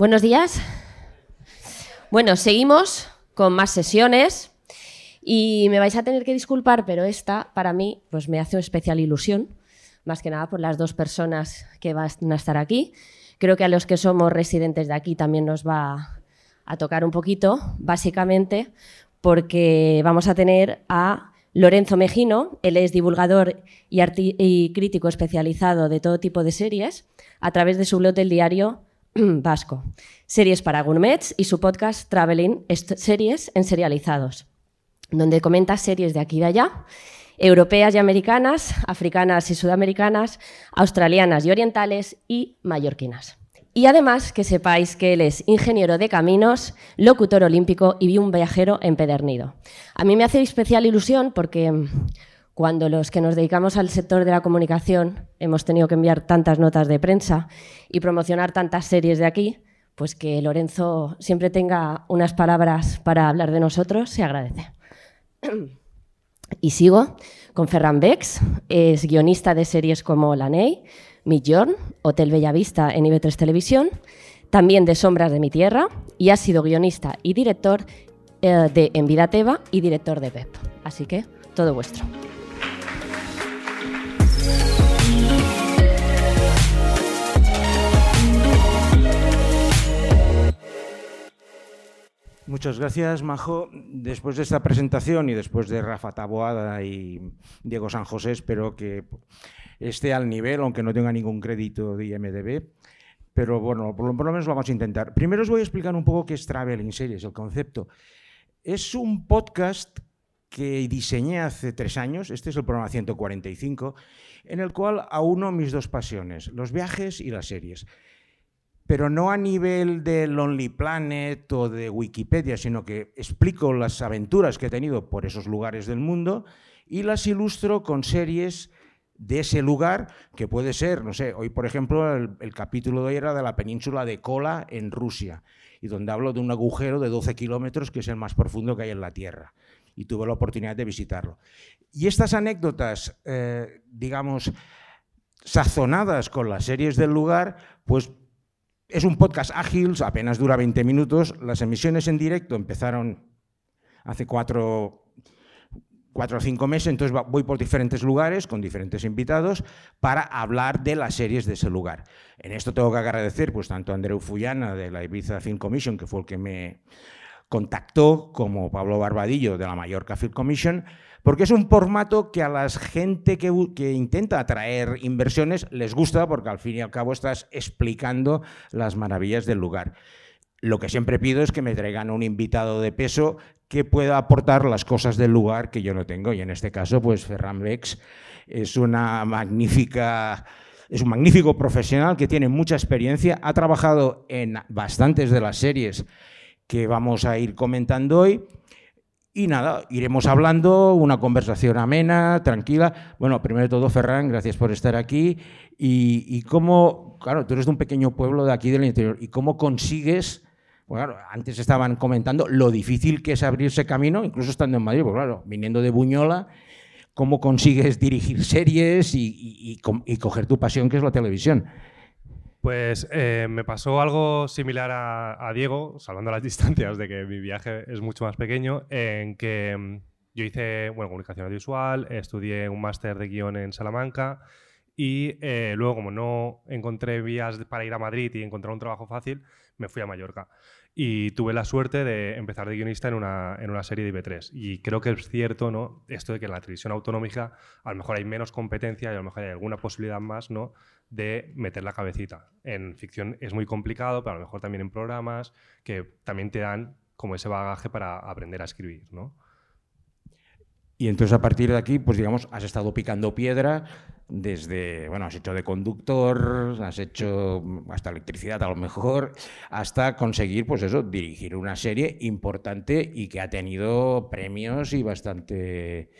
Buenos días. Bueno, seguimos con más sesiones y me vais a tener que disculpar, pero esta para mí pues me hace una especial ilusión, más que nada por las dos personas que van a estar aquí. Creo que a los que somos residentes de aquí también nos va a tocar un poquito, básicamente porque vamos a tener a Lorenzo Mejino, él es divulgador y, y crítico especializado de todo tipo de series, a través de su blog del diario vasco, series para gourmets y su podcast Traveling Series en Serializados, donde comenta series de aquí y de allá, europeas y americanas, africanas y sudamericanas, australianas y orientales y mallorquinas. Y además que sepáis que él es ingeniero de caminos, locutor olímpico y un viajero empedernido. A mí me hace especial ilusión porque cuando los que nos dedicamos al sector de la comunicación hemos tenido que enviar tantas notas de prensa y promocionar tantas series de aquí, pues que Lorenzo siempre tenga unas palabras para hablar de nosotros, se agradece. Y sigo con Ferran Bex, es guionista de series como La Ney, Midjourn, Hotel Bellavista en IB3 Televisión, también de Sombras de mi Tierra, y ha sido guionista y director eh, de En Vida Teva y director de PEP. Así que todo vuestro. Muchas gracias, Majo. Después de esta presentación y después de Rafa Taboada y Diego San José, espero que esté al nivel, aunque no tenga ningún crédito de IMDB. Pero bueno, por lo, menos lo vamos a intentar. Primero os voy a explicar un poco qué es Traveling Series, el concepto. Es un podcast que diseñé hace tres años, este es el programa 145, en el cual auno mis dos pasiones, los viajes y las series pero no a nivel de Lonely Planet o de Wikipedia, sino que explico las aventuras que he tenido por esos lugares del mundo y las ilustro con series de ese lugar, que puede ser, no sé, hoy por ejemplo el, capítulo de hoy era de la península de Kola en Rusia, y donde hablo de un agujero de 12 kilómetros que es el más profundo que hay en la Tierra, y tuve la oportunidad de visitarlo. Y estas anécdotas, eh, digamos, sazonadas con las series del lugar, pues es un podcast ágil, apenas dura 20 minutos. Las emisiones en directo empezaron hace cuatro, cuatro o cinco meses, entonces voy por diferentes lugares con diferentes invitados para hablar de las series de ese lugar. En esto tengo que agradecer pues, tanto a Andreu Fullana de la Ibiza Film Commission, que fue el que me contactó, como Pablo Barbadillo de la Mallorca Film Commission, porque es un formato que a la gente que, intenta atraer inversiones les gusta, porque al fin y al cabo estás explicando las maravillas del lugar. Lo que siempre pido es que me traigan un invitado de peso que pueda aportar las cosas del lugar que yo no tengo. Y en este caso, pues Ferran Bex es una magnífica es un magnífico profesional que tiene mucha experiencia, ha trabajado en bastantes de las series que vamos a ir comentando hoy y nada, iremos hablando, una conversación amena, tranquila. Bueno, primero de todo, Ferran, gracias por estar aquí. Y, cómo, claro, tú eres de un pequeño pueblo de aquí del interior, y cómo consigues, bueno, antes estaban comentando lo difícil que es abrirse camino, incluso estando en Madrid, porque claro, viniendo de Buñola, cómo consigues dirigir series y, y coger tu pasión, que es la televisión. Pues eh, me pasó algo similar a, Diego, salvando las distancias de que mi viaje es mucho más pequeño, en que mm, yo hice bueno, comunicación audiovisual, estudié un máster de guion en Salamanca y eh, luego, como no encontré vías para ir a Madrid y encontrar un trabajo fácil, me fui a Mallorca. Y tuve la suerte de empezar de guionista en una, en una serie de IB3. Y creo que es cierto, ¿no? Esto de que en la televisión autonómica a lo mejor hay menos competencia y a lo mejor hay alguna posibilidad más, ¿no? De meter la cabecita. En ficción es muy complicado, pero a lo mejor también en programas que también te dan como ese bagaje para aprender a escribir, ¿no? Y entonces a partir de aquí, pues digamos, has estado picando piedra desde, bueno, has hecho de conductor, has hecho hasta electricidad a lo mejor, hasta conseguir, pues eso, dirigir una serie importante y que ha tenido premios y bastante...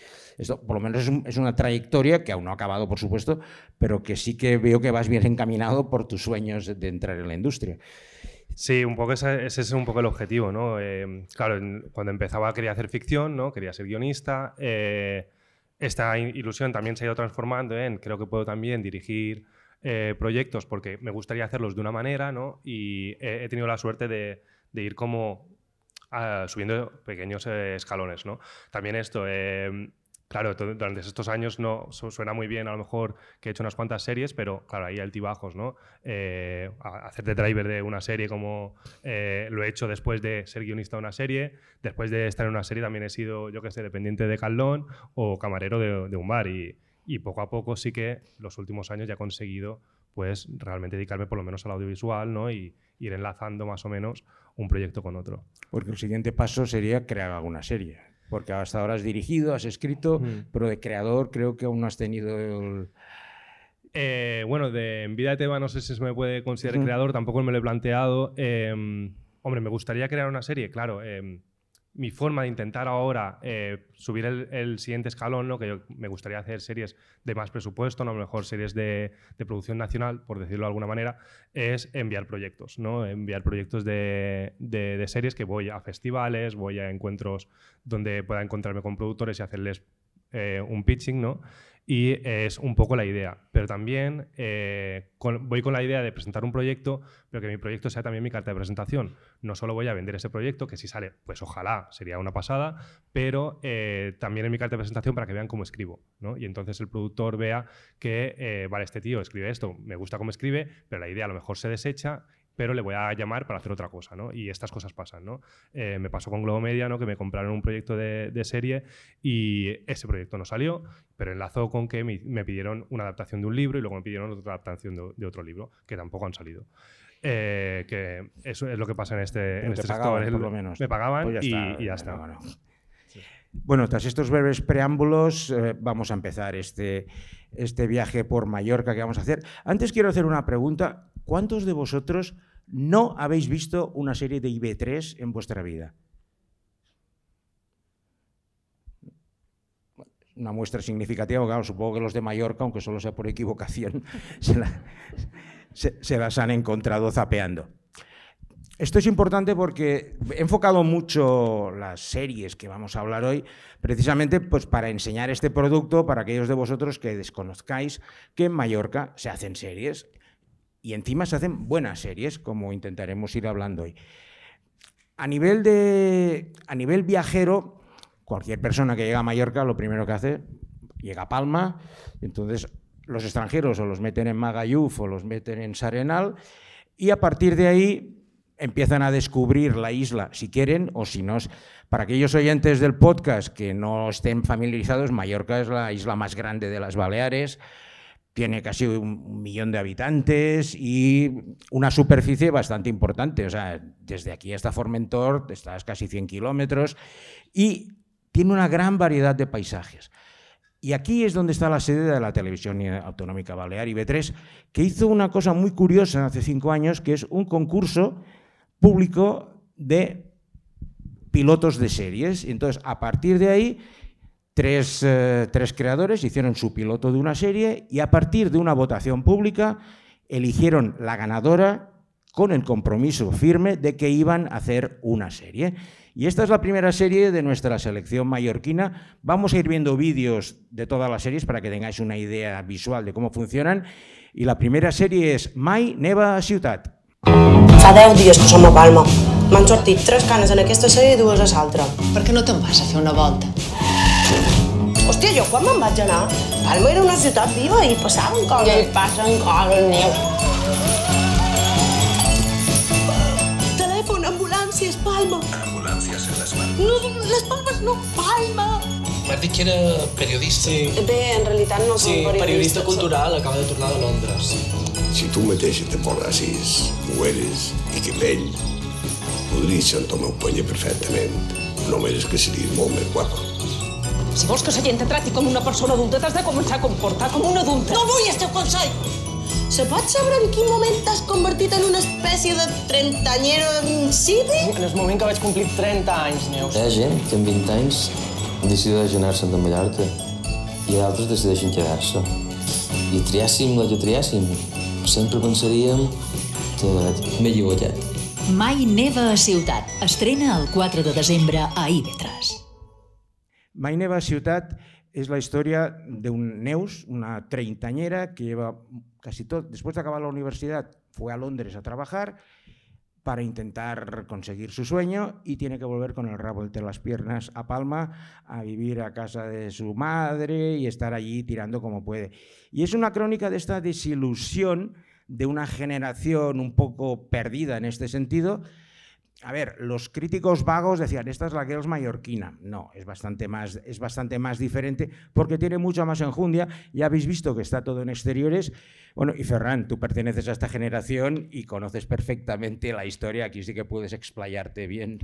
Esto, por lo menos es, una trayectoria que aún no ha acabado, por supuesto, pero que sí que veo que vas bien encaminado por tus sueños de entrar en la industria. Sí, un poco ese, es un poco el objetivo, ¿no? Eh, claro, cuando empezaba quería hacer ficción, ¿no? Quería ser guionista. Eh, esta ilusión también se ha ido transformando en creo que puedo también dirigir eh, proyectos porque me gustaría hacerlos de una manera, ¿no? Y he, he tenido la suerte de, de ir como ah, subiendo pequeños eh, escalones, ¿no? También esto, eh, claro, durante estos años no su- suena muy bien a lo mejor que he hecho unas cuantas series, pero claro, hay altibajos, ¿no? Eh, a- hacer de driver de una serie como eh, lo he hecho después de ser guionista de una serie, después de estar en una serie también he sido, yo que sé, dependiente de Caldón o camarero de, de un bar y, y poco a poco sí que los últimos años ya he conseguido pues realmente dedicarme por lo menos al audiovisual, ¿no? Y ir enlazando más o menos un proyecto con otro. Porque el siguiente paso sería crear alguna serie. Porque hasta ahora has dirigido, has escrito, Mm. pero de creador creo que aún no has tenido el... Eh, bueno, de En Vida de Teba no sé si se me puede considerar creador, tampoco me lo he planteado. Eh, hombre, me gustaría crear una serie, claro. eh, mi forma de intentar ahora eh, subir el, siguiente escalón, ¿no? que me gustaría hacer series de más presupuesto, ¿no? a lo mejor series de, producción nacional, por decirlo de alguna manera, es enviar proyectos, ¿no? enviar proyectos de series que voy a festivales, voy a encuentros donde pueda encontrarme con productores y hacerles eh, un pitching, ¿no? Y es un poco la idea. Pero también eh, voy con la idea de presentar un proyecto, pero que mi proyecto sea también mi carta de presentación. No solo voy a vender ese proyecto, que si sale, pues ojalá sería una pasada, pero eh, también en mi carta de presentación para que vean cómo escribo. ¿no? Y entonces el productor vea que, eh, vale, este tío escribe esto, me gusta cómo escribe, pero la idea a lo mejor se desecha pero le voy a llamar para hacer otra cosa, ¿no? Y estas cosas pasan, ¿no? Eh, me pasó con Globo Media, ¿no? Que me compraron un proyecto de, de serie y ese proyecto no salió, pero enlazó con que me, me pidieron una adaptación de un libro y luego me pidieron otra adaptación de, de otro libro, que tampoco han salido. Eh, que eso es lo que pasa en este, en te este pagaban, sector. por lo menos. Me pagaban Pues y, ya está, y ya está. bueno. Bueno, tras estos breves preámbulos, eh, vamos a empezar este, este viaje por Mallorca que vamos a hacer. Antes quiero hacer una pregunta. ¿Cuántos de vosotros no habéis visto una serie de IB3 en vuestra vida? Una muestra significativa, claro, supongo que los de Mallorca, aunque solo sea por equivocación, se, se las han encontrado zapeando. Esto es importante porque he enfocado mucho las series que vamos a hablar hoy, precisamente pues, para enseñar este producto para aquellos de vosotros que desconozcáis que en Mallorca se hacen series y encima se hacen buenas series, como intentaremos ir hablando hoy. A nivel, de, a nivel viajero, cualquier persona que llega a Mallorca lo primero que hace, llega a Palma, entonces los extranjeros o los meten en Magalluf o los meten en Sarenal y a partir de ahí empiezan a descubrir la isla, si quieren, o si no. Para aquellos oyentes del podcast que no estén familiarizados, Mallorca es la isla más grande de las Baleares, tiene casi un millón de habitantes y una superficie bastante importante. O sea, desde aquí hasta Formentor estás casi 100 kilómetros y tiene una gran variedad de paisajes. Y aquí es donde está la sede de la Televisión Autonómica Balear, IB3, que hizo una cosa muy curiosa hace cinco años, que es un concurso público de pilotos de series. Entonces, a partir de ahí, tres, eh, tres creadores hicieron su piloto de una serie y a partir de una votación pública eligieron la ganadora con el compromiso firme de que iban a hacer una serie. Y esta es la primera serie de nuestra selección mallorquina. Vamos a ir viendo vídeos de todas las series para que tengáis una idea visual de cómo funcionan. Y la primera serie es Mai Neva Ciutat. Fa 10 dies que som a Palma. M'han sortit tres canes en aquesta sèrie i dues a l'altra. Per què no te'n vas a fer una volta? Hòstia, jo quan me'n vaig anar, Palma era una ciutat viva i passaven I coses. hi passen coses, neu. Telèfon, ambulàncies, Palma. Ambulancias en las manos. No, les Palmes no, Palma. M'has dit que era periodista. Bé, en realitat no som Sí, periodistes. periodista cultural, acaba de tornar de Londres. Si tu mateix te posassis, ho eres, i que ell, podries ser el meu penya perfectament. Només és que series molt més guapa. Si vols que la gent et tracti com una persona adulta, t'has de començar a comportar com una adulta. No vull el teu consell. Se pot saber en quin moment t'has convertit en una espècie de trentanyero insípid? En el moment que vaig complir 30 anys, Neus. Hi ha gent que amb 20 anys decideix anar-se'n de Mallorca i altres decideixen quedar-se. I triàssim la que triàssim, sempre pensaríem que m'he equivocat. Mai neva a Ciutat. Estrena el 4 de desembre a IB3. Mai Neva Ciutat es la historia de un Neus, una treintañera que lleva casi todo, después de acabar la universidad, fue a Londres a trabajar para intentar conseguir su sueño y tiene que volver con el rabo entre las piernas a Palma a vivir a casa de su madre y estar allí tirando como puede. Y es una crónica de esta desilusión de una generación un poco perdida en este sentido, a ver, los críticos vagos decían, esta es la Girls mallorquina. No, es bastante, más, es bastante más diferente porque tiene mucha más enjundia. Ya habéis visto que está todo en exteriores. Bueno, y Ferran, tú perteneces a esta generación y conoces perfectamente la historia. Aquí sí que puedes explayarte bien.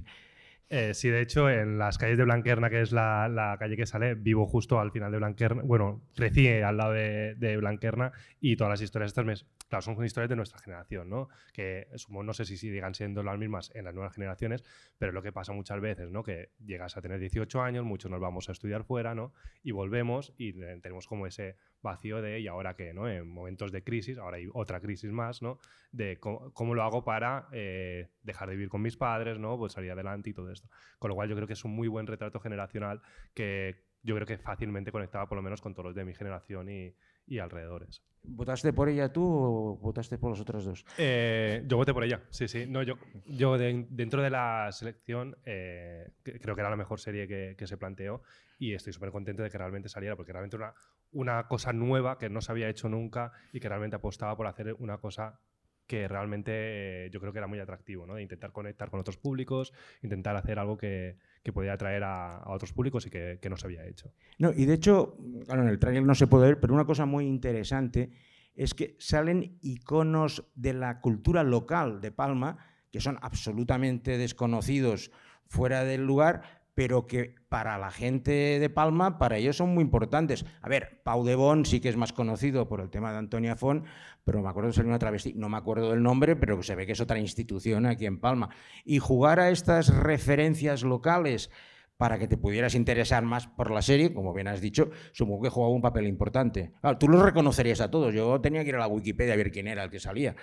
Eh, sí, de hecho, en las calles de Blanquerna, que es la, calle que sale, vivo justo al final de Blanquerna. Bueno, crecí al lado de, Blanquerna y todas las historias estas me, claro, son historias de nuestra generación, ¿no? Que no sé si sigan siendo las mismas en las nuevas generaciones, pero es lo que pasa muchas veces, ¿no? Que llegas a tener 18 años, muchos nos vamos a estudiar fuera, ¿no? Y volvemos y tenemos como ese vacío de, ¿y ahora qué, no? En momentos de crisis, ahora hay otra crisis más, ¿no? De cómo, lo hago para eh, dejar de vivir con mis padres, ¿no? Pues salir adelante y todo esto. Con lo cual yo creo que es un muy buen retrato generacional que yo creo que fácilmente conectaba por lo menos con todos los de mi generación y, y alrededores. ¿Votaste por ella tú o votaste por los otros dos? Eh, yo voté por ella, sí, sí. No, yo, yo dentro de la selección eh, creo que era la mejor serie que, se planteó y estoy súper contento de que realmente saliera porque realmente una, una cosa nueva que no se había hecho nunca y que realmente apostaba por hacer una cosa que realmente eh, yo creo que era muy atractivo, ¿no? De intentar conectar con otros públicos, intentar hacer algo que, que podía atraer a, otros públicos y que, no se había hecho. No, y de hecho, claro, en el trailer no se puede ver, pero una cosa muy interesante es que salen iconos de la cultura local de Palma que son absolutamente desconocidos fuera del lugar, pero que para la gente de Palma, para ellos son muy importantes. A ver, Pau de Bon sí que es más conocido por el tema de Antonia Font, pero me acuerdo de ser una travesti, no me acuerdo del nombre, pero se ve que es otra institución aquí en Palma. Y jugar a estas referencias locales para que te pudieras interesar más por la serie, como bien has dicho, supongo que jugaba un papel importante. Claro, tú los reconocerías a todos. Yo tenía que ir a la Wikipedia a ver quién era el que salía.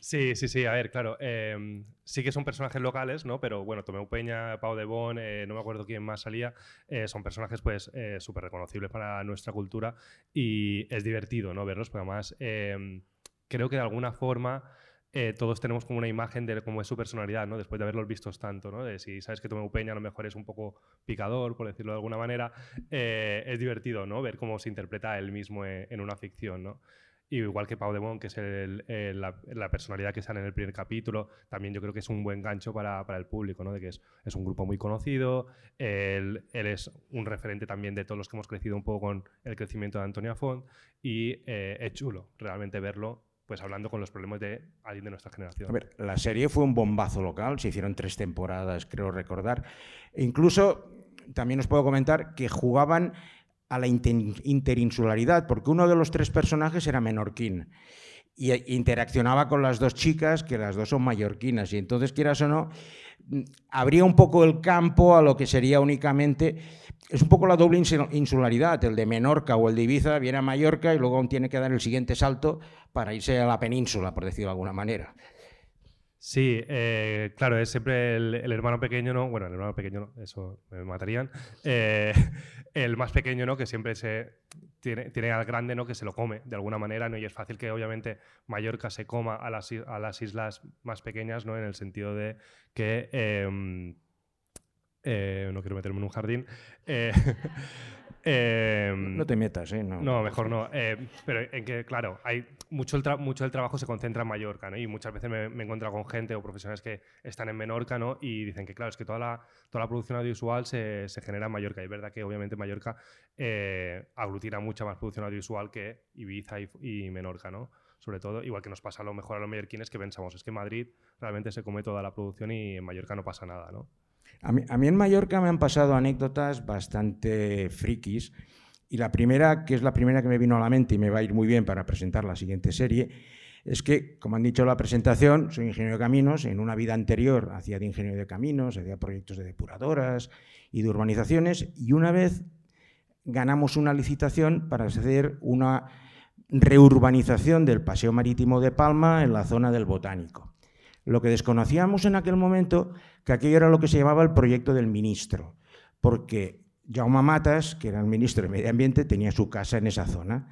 Sí, sí, sí. A ver, claro. Em, sí que son personajes locales, ¿no? Pero bueno, Tomeu Peña, Pau de Bon, eh, no me acuerdo quién más salía. Eh, son personajes, pues, eh, súper reconocibles para nuestra cultura y es divertido, ¿no? Verlos, porque además em, creo que de alguna forma eh, todos tenemos como una imagen de cómo es su personalidad, ¿no? Después de haberlos vistos tanto, ¿no? De si sabes que Tomeu Peña a lo mejor es un poco picador, por decirlo de alguna manera, eh, es divertido, ¿no? Ver cómo se interpreta él mismo e, en, una ficción, ¿no? igual que Pau Demont, que es la, personalidad que sale en el primer capítulo, también yo creo que es un buen gancho para, el público, ¿no? De que es, un grupo muy conocido, él, es un referente también de todos los que hemos crecido un poco con el crecimiento de Antonia Font y eh, es chulo realmente verlo pues hablando con los problemas de alguien de nuestra generación. A ver, la serie fue un bombazo local, se hicieron tres temporadas, creo recordar. E incluso también os puedo comentar que jugaban a la interinsularidad, porque uno de los tres personajes era menorquín y interaccionaba con las dos chicas, que las dos son mallorquinas, y entonces, quieras o no, abría un poco el campo a lo que sería únicamente es un poco la doble insularidad, el de Menorca o el de Ibiza viene a Mallorca y luego aún tiene que dar el siguiente salto para irse a la península, por decirlo de alguna manera. Sí, eh, claro, es siempre el, hermano pequeño, ¿no? Bueno, el hermano pequeño eso me matarían. Eh, el más pequeño, ¿no? Que siempre se tiene, tiene, al grande, ¿no? Que se lo come de alguna manera, ¿no? Y es fácil que obviamente Mallorca se coma a las, a las islas más pequeñas, ¿no? En el sentido de que em, eh, no quiero meterme en un jardín. Eh, em, no te metas, ¿eh? No, mejor no. Eh, pero en que, claro, hay mucho, el mucho del trabajo se concentra en Mallorca, ¿no? Y muchas veces me, he encontrado con gente o profesionales que están en Menorca, ¿no? Y dicen que, claro, es que toda la, toda la producción audiovisual se, se genera en Mallorca. Y es verdad que, obviamente, Mallorca aglutina mucha más producción audiovisual que Ibiza y, y Menorca, ¿no? sobre todo, igual que nos pasa a lo mejor a los mallorquines que pensamos, es que Madrid realmente se come toda la producción y en Mallorca no pasa nada, ¿no? A mí, en Mallorca me han pasado anécdotas bastante frikis. Y la primera, que es la primera que me vino a la mente y me va a ir muy bien para presentar la siguiente serie, es que, como han dicho en la presentación, soy ingeniero de caminos. En una vida anterior hacía de ingeniero de caminos, hacía proyectos de depuradoras y de urbanizaciones. Y una vez ganamos una licitación para hacer una reurbanización del Paseo Marítimo de Palma en la zona del Botánico. Lo que desconocíamos en aquel momento, que aquello era lo que se llamaba el proyecto del ministro, porque Jaume Matas, que era el ministro de Medio Ambiente, tenía su casa en esa zona.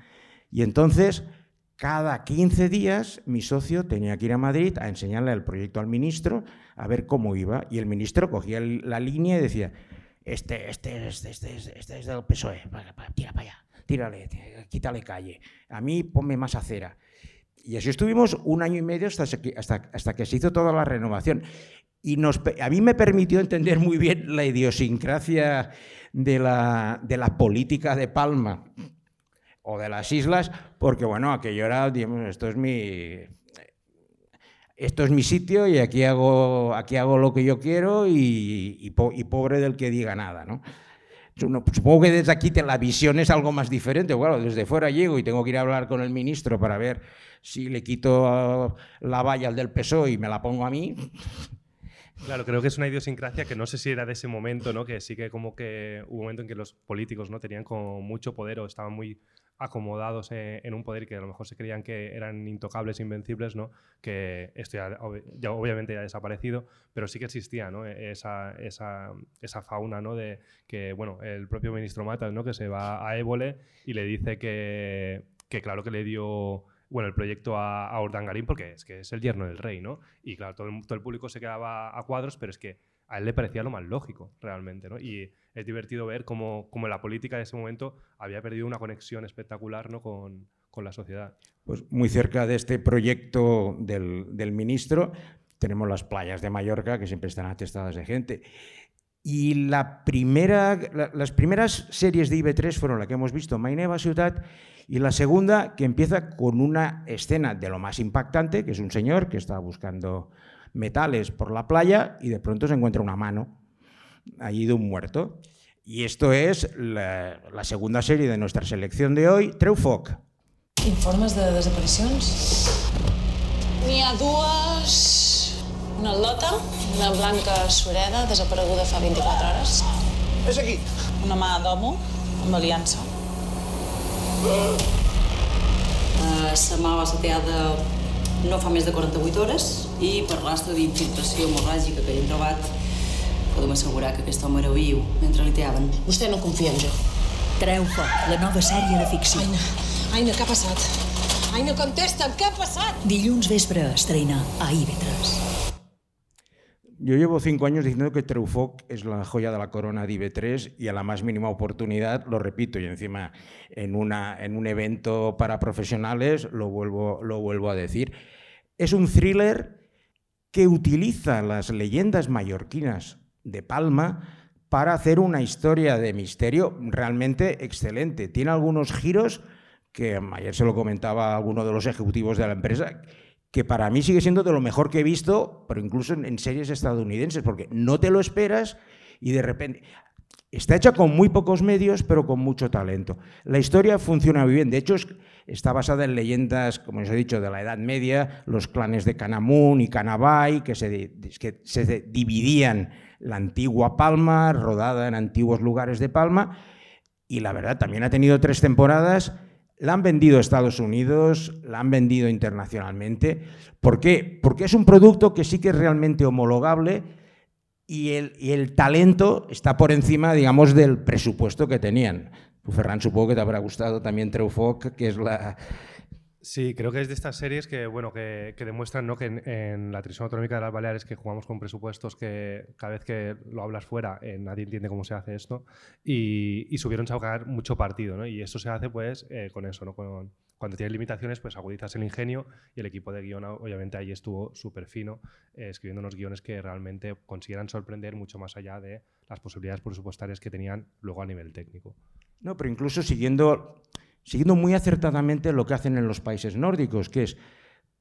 Y entonces, cada 15 días, mi socio tenía que ir a Madrid a enseñarle el proyecto al ministro, a ver cómo iba. Y el ministro cogía la línea y decía, este, este, este, este, este es del PSOE, tira para allá, tírale, quítale calle. A mí ponme más acera. Y así estuvimos un año y medio hasta, hasta, hasta que se hizo toda la renovación. Y nos, a mí me permitió entender muy bien la idiosincrasia de la, de la política de Palma o de las islas, porque bueno, aquello era, digamos, esto es mi, esto es mi sitio y aquí hago, aquí hago lo que yo quiero y, y, pobre del que diga nada, ¿no? Supongo que desde aquí la visión es algo más diferente. Bueno, desde fuera llego y tengo que ir a hablar con el ministro para ver si le quito la valla al del PSOE y me la pongo a mí. Claro, creo que es una idiosincrasia que no sé si era de ese momento, ¿no? Que sí que como que hubo un momento en que los políticos no tenían como mucho poder o estaban muy acomodados en, un poder que a lo mejor se creían que eran intocables, invencibles, ¿no? Que esto ya, obviamente ya ha desaparecido, pero sí que existía, ¿no? Esa, esa, esa, fauna, ¿no? De que, bueno, el propio ministro Matas, ¿no? Que se va a Évole y le dice que, que claro que le dio bueno, el proyecto a, a Urdangarín porque es que es el yerno del rey, ¿no? Y claro, todo el público se quedaba a cuadros, pero es que a él le parecía lo más lógico, realmente, ¿no? Y es divertido ver cómo, cómo la política de ese momento había perdido una conexión espectacular ¿no? con, con la sociedad. Pues muy cerca de este proyecto del, del ministro tenemos las playas de Mallorca, que siempre están atestadas de gente. Y la primera, las primeras series de IB3 fueron la que hemos visto, Maineva Ciudad, y la segunda, que empieza con una escena de lo más impactante, que es un señor que está buscando metales por la playa y de pronto se encuentra una mano allí de un muerto. Y esto es la, la segunda serie de nuestra selección de hoy, Treufoc. Informes de desaparicions? N'hi ha dues... Una lota, una blanca sureda, desapareguda fa 24 hores. És aquí. Una mà d'homo, amb aliança. Uh, sa mà va ser teada no fa més de 48 hores i per rastre d'infiltració hemorràgica que hi hem trobat podem assegurar que aquest home era viu mentre li teaven. Vostè no confia en jo. Treu foc, la nova sèrie de ficció. Aina, Aina, què ha passat? Aina, contesta'm, què ha passat? Dilluns vespre estrena a IB3. Yo llevo cinco años diciendo que Treufoc es la joya de la corona de IB3 y a la más mínima oportunidad lo repito y encima en, una, en un evento para profesionales lo vuelvo, lo vuelvo a decir. Es un thriller que utiliza las leyendas mallorquinas de Palma para hacer una historia de misterio realmente excelente. Tiene algunos giros que ayer se lo comentaba a alguno de los ejecutivos de la empresa que para mí sigue siendo de lo mejor que he visto, pero incluso en, series estadounidenses, porque no te lo esperas y de repente... Está hecha con muy pocos medios, pero con mucho talento. La historia funciona muy bien. De hecho, está basada en leyendas, como os he dicho, de la Edad Media, los clanes de Canamun y Canabay, que se, que se dividían la antigua Palma, rodada en antiguos lugares de Palma. Y la verdad, también ha tenido tres temporadas la han vendido a Estados Unidos, la han vendido internacionalmente. ¿Por qué? Porque es un producto que sí que es realmente homologable y el, talento está por encima, digamos, del presupuesto que tenían. Ferran, supongo que te habrá gustado también Treufoc, que es la, Sí, creo que es de estas series que, bueno, que, demuestran ¿no? que en, la televisión autonómica de las Baleares que jugamos con presupuestos que cada vez que lo hablas fuera eh, nadie entiende cómo se hace esto y, y subieron a sacar mucho partido. ¿no? Y eso se hace pues eh, con eso, ¿no? Con, cuando tienes limitaciones pues agudizas el ingenio y el equipo de guion obviamente ahí estuvo súper fino eh, escribiendo unos guiones que realmente consiguieran sorprender mucho más allá de las posibilidades presupuestarias que tenían luego a nivel técnico. No, pero incluso siguiendo siguiendo muy acertadamente lo que hacen en los países nórdicos, que es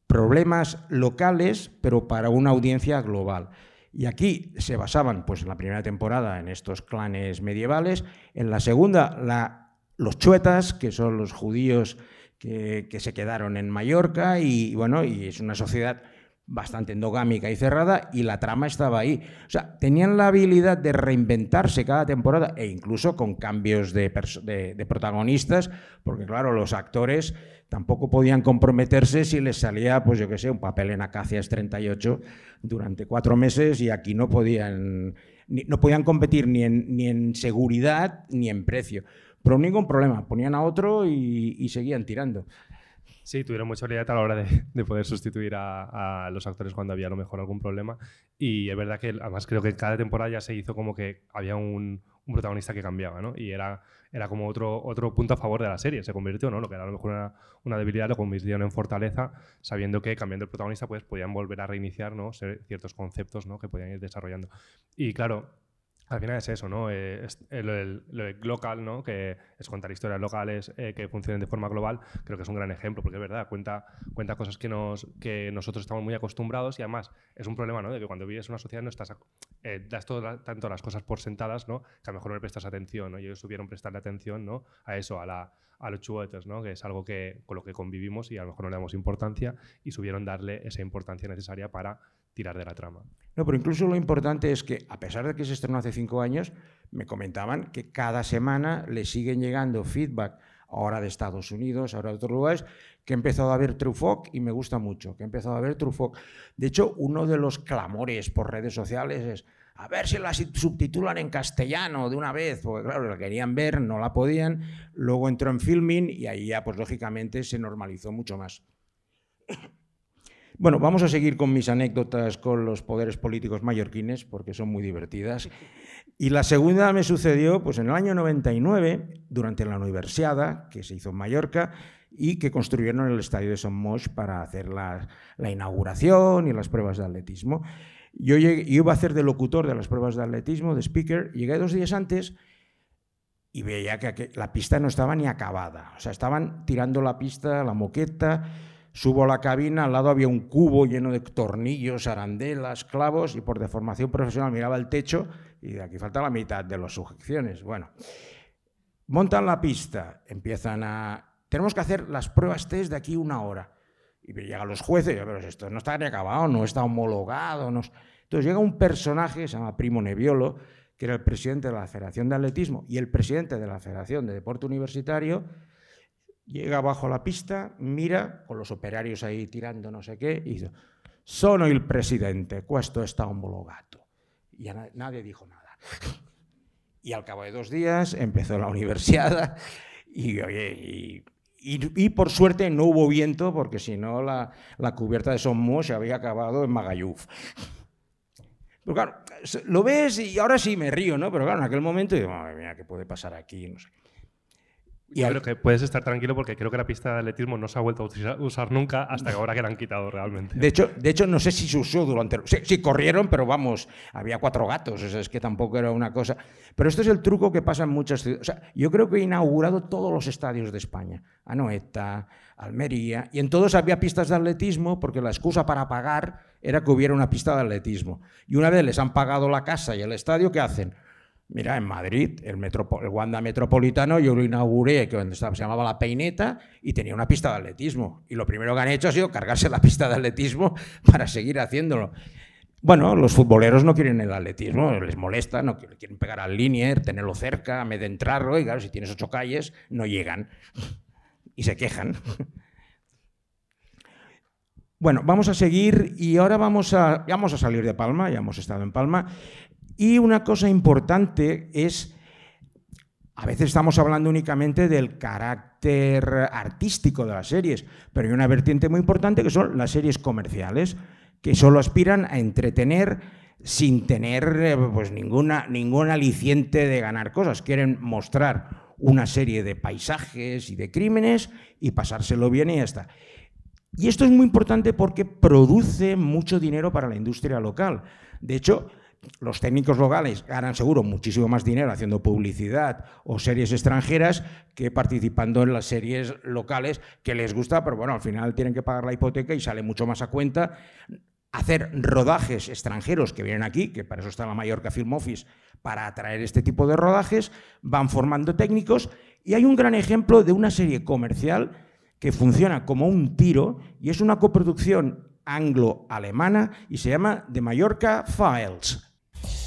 problemas locales, pero para una audiencia global. Y aquí se basaban, pues en la primera temporada, en estos clanes medievales, en la segunda, los chuetas, que son los judíos que, que se quedaron en Mallorca, y bueno, y es una sociedad bastante endogámica y cerrada y la trama estaba ahí. O sea, tenían la habilidad de reinventarse cada temporada e incluso con cambios de, de, protagonistas, porque claro, los actores tampoco podían comprometerse si les salía, pues yo qué sé, un papel en Acacias 38 durante cuatro meses y aquí no podían no podían competir ni en, ni en seguridad ni en precio. Pero ningún problema, ponían a otro y seguían tirando. Sí, tuvieron mucha habilidad a la hora de, de poder sustituir a, a los actores cuando había a lo mejor algún problema. Y es verdad que además creo que cada temporada ya se hizo como que había un, un protagonista que cambiaba, ¿no? Y era, era como otro, otro punto a favor de la serie. Se convirtió, ¿no? Lo que era a lo mejor una, una debilidad lo convirtieron en fortaleza, sabiendo que cambiando el protagonista pues podían volver a reiniciar, ¿no? Ciertos conceptos, ¿no? Que podían ir desarrollando. Y claro, al final es eso, ¿no? Eh, el- lo de local, ¿no? Que es contar historias locales eh, que funcionen de forma global, creo que es un gran ejemplo, porque es verdad, cuenta, cuenta cosas que, nos, que nosotros estamos muy acostumbrados y además es un problema, ¿no? De que cuando vives en una sociedad no estás, eh, das todo tanto las cosas por sentadas, ¿no? Que a lo mejor no le prestas atención, ¿no? Y ellos supieron prestarle atención, ¿no? A eso, a la a los chuetes, ¿no? que es algo que, con lo que convivimos y a lo mejor no le damos importancia y supieron darle esa importancia necesaria para tirar de la trama. No, pero incluso lo importante es que, a pesar de que se estrenó hace cinco años, me comentaban que cada semana le siguen llegando feedback, ahora de Estados Unidos, ahora de otros lugares, que he empezado a ver Truffaut y me gusta mucho, que he empezado a ver Truffaut. De hecho, uno de los clamores por redes sociales es, a ver si la subtitulan en castellano de una vez, porque claro, la querían ver, no la podían, luego entró en filming y ahí ya, pues lógicamente, se normalizó mucho más. Bueno, vamos a seguir con mis anécdotas con los poderes políticos mallorquines, porque son muy divertidas. Y la segunda me sucedió pues, en el año 99, durante la Universiada, que se hizo en Mallorca, y que construyeron el estadio de Son Moix para hacer la, la inauguración y las pruebas de atletismo. Yo, llegué- yo iba a hacer de locutor de las pruebas de atletismo, de speaker, llegué dos días antes y veía que aqu- la pista no estaba ni acabada. O sea, estaban tirando la pista, la moqueta, subo a la cabina, al lado había un cubo lleno de tornillos, arandelas, clavos, y por deformación profesional miraba el techo y de aquí falta la mitad de las sujeciones. Bueno, montan la pista, empiezan a... Tenemos que hacer las pruebas test de aquí una hora. Y llegan los jueces, yo, pero esto no está ni acabado, no está homologado. No... es-". Entonces llega un personaje, se llama Primo Neviolo, que era el presidente de la Federación de Atletismo y el presidente de la Federación de Deporte Universitario, llega bajo la pista, mira, con los operarios ahí tirando no sé qué, y dice, sono il presidente, questo está homologato. Y nadie dijo nada. Y al cabo de dos días empezó la universidad y, oye, y, por suerte no hubo viento porque si no la, la cubierta de Somos se había acabado en Magalluf. Pero claro, lo ves y ahora sí me río, ¿no? Pero claro, en aquel momento digo, madre mía, ¿qué puede pasar aquí? No sé. Y Yo creo que puedes estar tranquilo porque creo que la pista de atletismo no se ha vuelto a usar nunca hasta que ahora que la han quitado realmente. De hecho, de hecho, no sé si se usó durante... Sí, sí, corrieron, pero vamos, había cuatro gatos, o sea, es que tampoco era una cosa... Pero esto es el truco que pasa en muchas ciudades. O sea, yo creo que he inaugurado todos los estadios de España. Anoeta, Almería, y en todos había pistas de atletismo porque la excusa para pagar era que hubiera una pista de atletismo. Y una vez les han pagado la casa y el estadio, ¿qué hacen? Mira, en Madrid, el, el Wanda Metropolitano, yo lo inauguré, que se llamaba La Peineta, y tenía una pista de atletismo. Y lo primero que han hecho ha sido cargarse la pista de atletismo para seguir haciéndolo. Bueno, los futboleros no quieren el atletismo, les molesta, no quieren pegar al linier, tenerlo cerca, amedentrarlo, y claro, si tienes ocho calles, no llegan. Y se quejan. Bueno, vamos a seguir y ahora vamos a, vamos a salir de Palma, ya hemos estado en Palma. Y una cosa importante es, a veces estamos hablando únicamente del carácter artístico de las series, pero hay una vertiente muy importante que son las series comerciales, que solo aspiran a entretener sin tener eh, pues, ninguna, ningún aliciente de ganar cosas. Quieren mostrar una serie de paisajes y de crímenes y pasárselo bien y ya está. Y esto es muy importante porque produce mucho dinero para la industria local. De hecho, los técnicos locales ganan seguro muchísimo más dinero haciendo publicidad o series extranjeras que participando en las series locales que les gusta, pero bueno, al final tienen que pagar la hipoteca y sale mucho más a cuenta hacer rodajes extranjeros que vienen aquí, que para eso está la Mallorca Film Office, para atraer este tipo de rodajes, van formando técnicos y hay un gran ejemplo de una serie comercial que funciona como un tiro y es una coproducción anglo-alemana y se llama The Mallorca Files.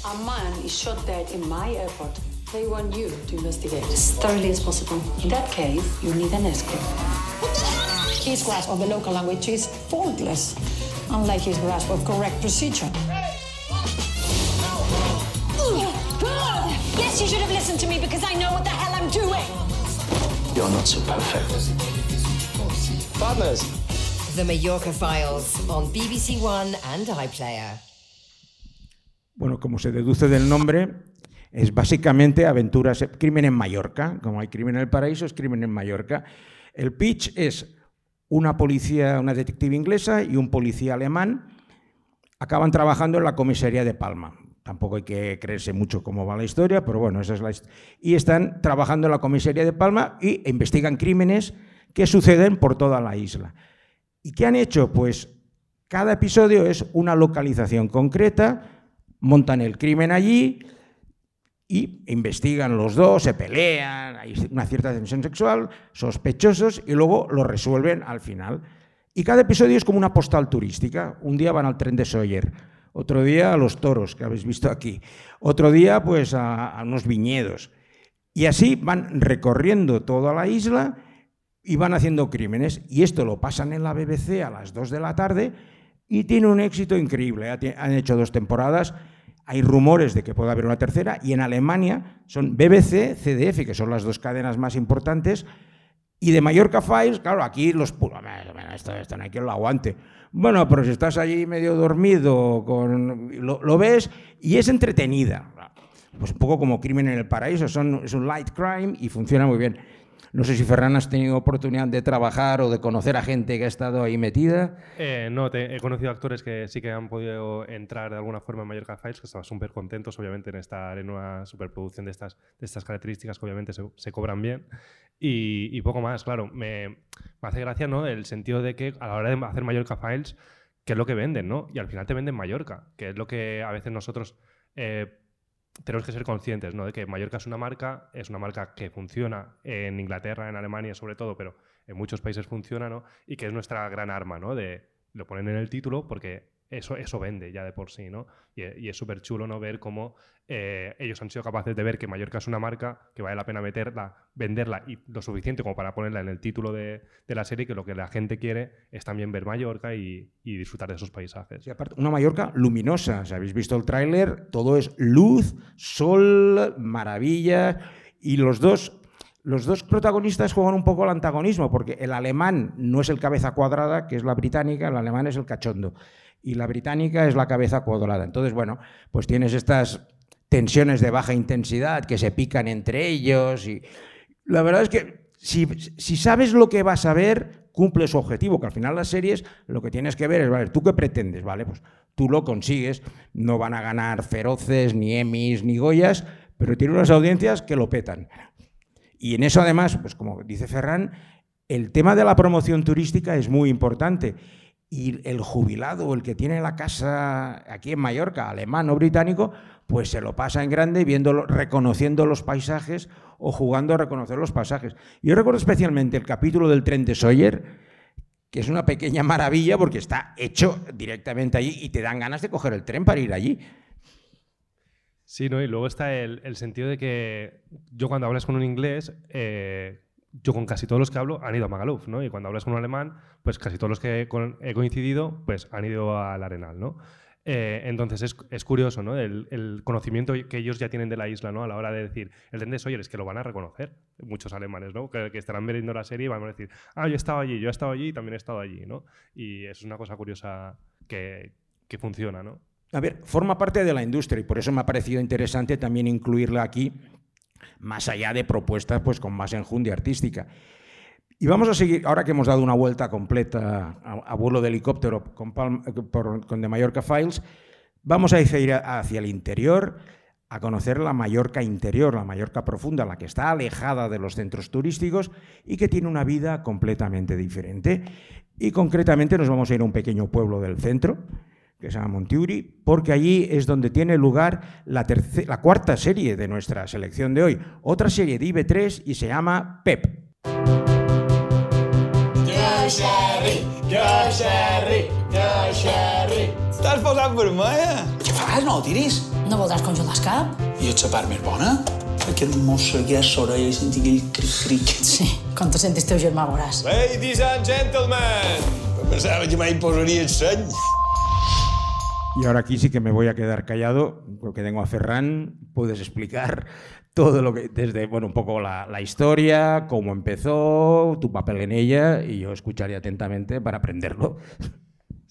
A man is shot dead in my airport. They want you to investigate as thoroughly as possible. In that case, you need an escort. His grasp of the local language is faultless, unlike his grasp of correct procedure. Yes, you should have listened to me because I know what the hell I'm doing. You're not so perfect. Partners. The Mallorca Files on BBC One and iPlayer. Bueno, como se deduce del nombre, es básicamente aventuras, crimen en Mallorca. Como hay crimen en el paraíso, es crimen en Mallorca. El pitch es una policía, una detective inglesa y un policía alemán acaban trabajando en la comisaría de Palma. Tampoco hay que creerse mucho cómo va la historia, pero bueno, esa es la. Y están trabajando en la comisaría de Palma y investigan crímenes que suceden por toda la isla. ¿Y qué han hecho? Pues cada episodio es una localización concreta, montan el crimen allí y investigan los dos, se pelean, hay una cierta tensión sexual, sospechosos y luego lo resuelven al final. Y cada episodio es como una postal turística. Un día van al tren de Sawyer, otro día a los toros que habéis visto aquí, otro día pues a, a unos viñedos. Y así van recorriendo toda la isla y van haciendo crímenes. Y esto lo pasan en la BBC a las 2 de la tarde y tiene un éxito increíble. Han hecho dos temporadas, hay rumores de que pueda haber una tercera y en Alemania son BBC, CDF, que son las dos cadenas más importantes, y de Mallorca Files, claro, aquí los puros, esto, esto no hay quien lo aguante. Bueno, pero si estás allí medio dormido, con, lo, ves y es entretenida. Pues un poco como Crimen en el Paraíso, es un light crime y funciona muy bien. No sé si Ferran has tenido oportunidad de trabajar o de conocer a gente que ha estado ahí metida. Eh, no, te- he conocido actores que sí que han podido entrar de alguna forma en Mallorca Files, que estaban súper contentos, obviamente, en estar en una superproducción de estas, de estas características que obviamente se, se cobran bien. Y, y poco más, claro. Me, me hace gracia ¿no? el sentido de que a la hora de hacer Mallorca Files, ¿qué es lo que venden? ¿no? Y al final te venden Mallorca, que es lo que a veces nosotros eh, tenemos que ser conscientes, ¿no? De que Mallorca es una marca, es una marca que funciona en Inglaterra, en Alemania sobre todo, pero en muchos países funciona, ¿no? Y que es nuestra gran arma, ¿no? De, lo ponen en el título porque eso, eso vende ya de por sí, ¿no? Y, y es súper chulo, ¿no? Ver cómo eh, ellos han sido capaces de ver que Mallorca es una marca que vale la pena meterla, venderla y lo suficiente como para ponerla en el título de, de la serie, que lo que la gente quiere es también ver Mallorca y, y disfrutar de esos paisajes. Y aparte, una Mallorca luminosa. Si habéis visto el tráiler, todo es luz, sol, maravilla. Y los dos, los dos protagonistas juegan un poco al antagonismo, porque el alemán no es el cabeza cuadrada, que es la británica, el alemán es el cachondo. Y la británica es la cabeza cuadrada. Entonces, bueno, pues tienes estas tensiones de baja intensidad que se pican entre ellos. Y la verdad es que si, si sabes lo que vas a ver, cumple su objetivo, que al final las series lo que tienes que ver es, vale, ¿tú qué pretendes? Vale, pues tú lo consigues, no van a ganar feroces, ni Emmys, ni Goyas, pero tiene unas audiencias que lo petan. Y en eso además, pues como dice Ferran, el tema de la promoción turística es muy importante. Y el jubilado o el que tiene la casa aquí en Mallorca, alemán o británico, pues se lo pasa en grande reconociendo los paisajes o jugando a reconocer los paisajes. Yo recuerdo especialmente el capítulo del tren de Sawyer, que es una pequeña maravilla porque está hecho directamente allí y te dan ganas de coger el tren para ir allí. Sí, ¿no? Y luego está el, el sentido de que yo cuando hablas con un inglés, eh, yo con casi todos los que hablo han ido a Magaluf, ¿no? Y cuando hablas con un alemán, pues casi todos los que he, coincidido, pues han ido al Arenal, ¿no? Eh, entonces es, es curioso, ¿no? El, conocimiento que ellos ya tienen de la isla, ¿no? A la hora de decir, el tren de Sawyer es que lo van a reconocer, muchos alemanes, ¿no? Que, que estarán viendo la serie y van a decir, ah, yo he estado allí, yo he estado allí y también he estado allí, ¿no? Y eso es una cosa curiosa que, que funciona, ¿no? A ver, forma parte de la industria y por eso me ha parecido interesante también incluirla aquí, más allá de propuestas pues con más enjundia artística. Y vamos a seguir, ahora que hemos dado una vuelta completa a, vuelo de helicóptero con, eh, con The Mallorca Files, vamos a ir hacia el interior a conocer la Mallorca interior, la Mallorca profunda, la que está alejada de los centros turísticos y que tiene una vida completamente diferente. Y concretamente nos vamos a ir a un pequeño pueblo del centro, que se llama Montiuri, porque allí es donde tiene lugar la, terce- la cuarta serie de nuestra selección de hoy, otra serie de IB3 y se llama PEP. Jo, Sherry! Jo, Sherry! Jo, Sherry! T'has posat vermella? Què fas? No, tiris. No voldràs congelar el cap? I ets la part més bona? Aquest mossegués l'orella i sentir aquell cric-cric. Sí, quan te sentis teu germà veuràs. Ladies and gentlemen! Pensava que mai posaria el seny. Y ahora aquí sí que me voy a quedar callado, porque tengo a Ferran, puedes explicar todo lo que, desde, bueno, un poco la, la, historia, cómo empezó, tu papel en ella, y yo escucharía atentamente para aprenderlo.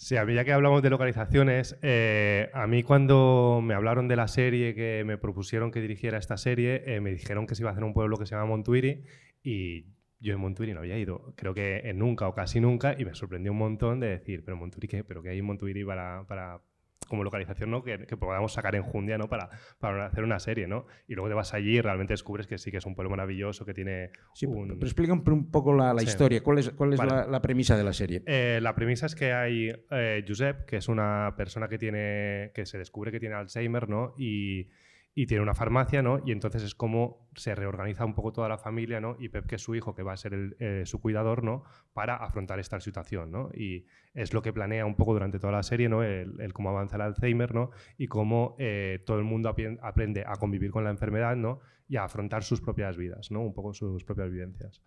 Sí, a mí ya que hablamos de localizaciones, eh, a mí cuando me hablaron de la serie, que me propusieron que dirigiera esta serie, eh, me dijeron que se iba a hacer un pueblo que se llama Montuiri y yo en Montuiri no había ido, creo que nunca o casi nunca, y me sorprendió un montón de decir, pero Montuiri qué, pero que hay en Montuiri para, para como localización ¿no? que, podamos sacar en Jundia ¿no? para, para hacer una serie. ¿no? Y luego te vas allí y realmente descubres que sí que es un pueblo maravilloso, que tiene un... Pero explica un, poco la, historia. ¿Cuál es, cuál es la, premisa de la serie? Eh, la premisa es que hay eh, Josep, que es una persona que, tiene, que se descubre que tiene Alzheimer ¿no? y y tiene una farmacia, ¿no? Y entonces es como se reorganiza un poco toda la familia, ¿no? Y Pep, que es su hijo, que va a ser eh, su cuidador, ¿no? Para afrontar esta situación, ¿no? Y es lo que planea un poco durante toda la serie, ¿no? El, cómo avanza el Alzheimer, ¿no? Y cómo eh, todo el mundo aprende a convivir con la enfermedad, ¿no? Y a afrontar sus propias vidas, ¿no? Un poco sus propias vivencias.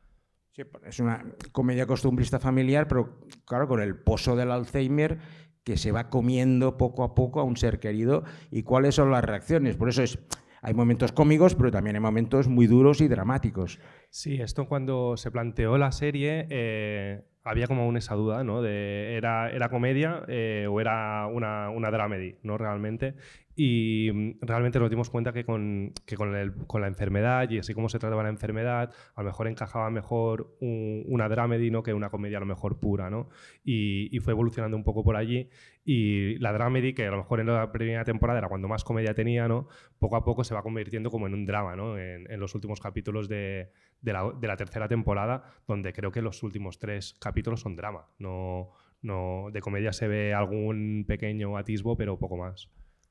Sí, es una comedia costumbrista familiar, pero claro, con el pozo del Alzheimer que se va comiendo poco a poco a un ser querido y cuáles son las reacciones. Por eso es, hay momentos cómicos, pero también hay momentos muy duros y dramáticos. Sí, esto cuando se planteó la serie eh, había como aún esa duda, ¿no? De, ¿era, ¿Era comedia eh, o era una, una dramedy, ¿no? Realmente. Y mm, realmente nos dimos cuenta que con, que con, la enfermedad y así como se trataba la enfermedad, a lo mejor encajaba mejor una dramedy ¿no? que una comedia a lo mejor pura. ¿no? Y, y, fue evolucionando un poco por allí. Y la dramedy, que a lo mejor en la primera temporada era cuando más comedia tenía, ¿no? poco a poco se va convirtiendo como en un drama ¿no? en, en los últimos capítulos de, de, la, de, la, tercera temporada, donde creo que los últimos tres capítulos son drama. No, no, de comedia se ve algún pequeño atisbo, pero poco más.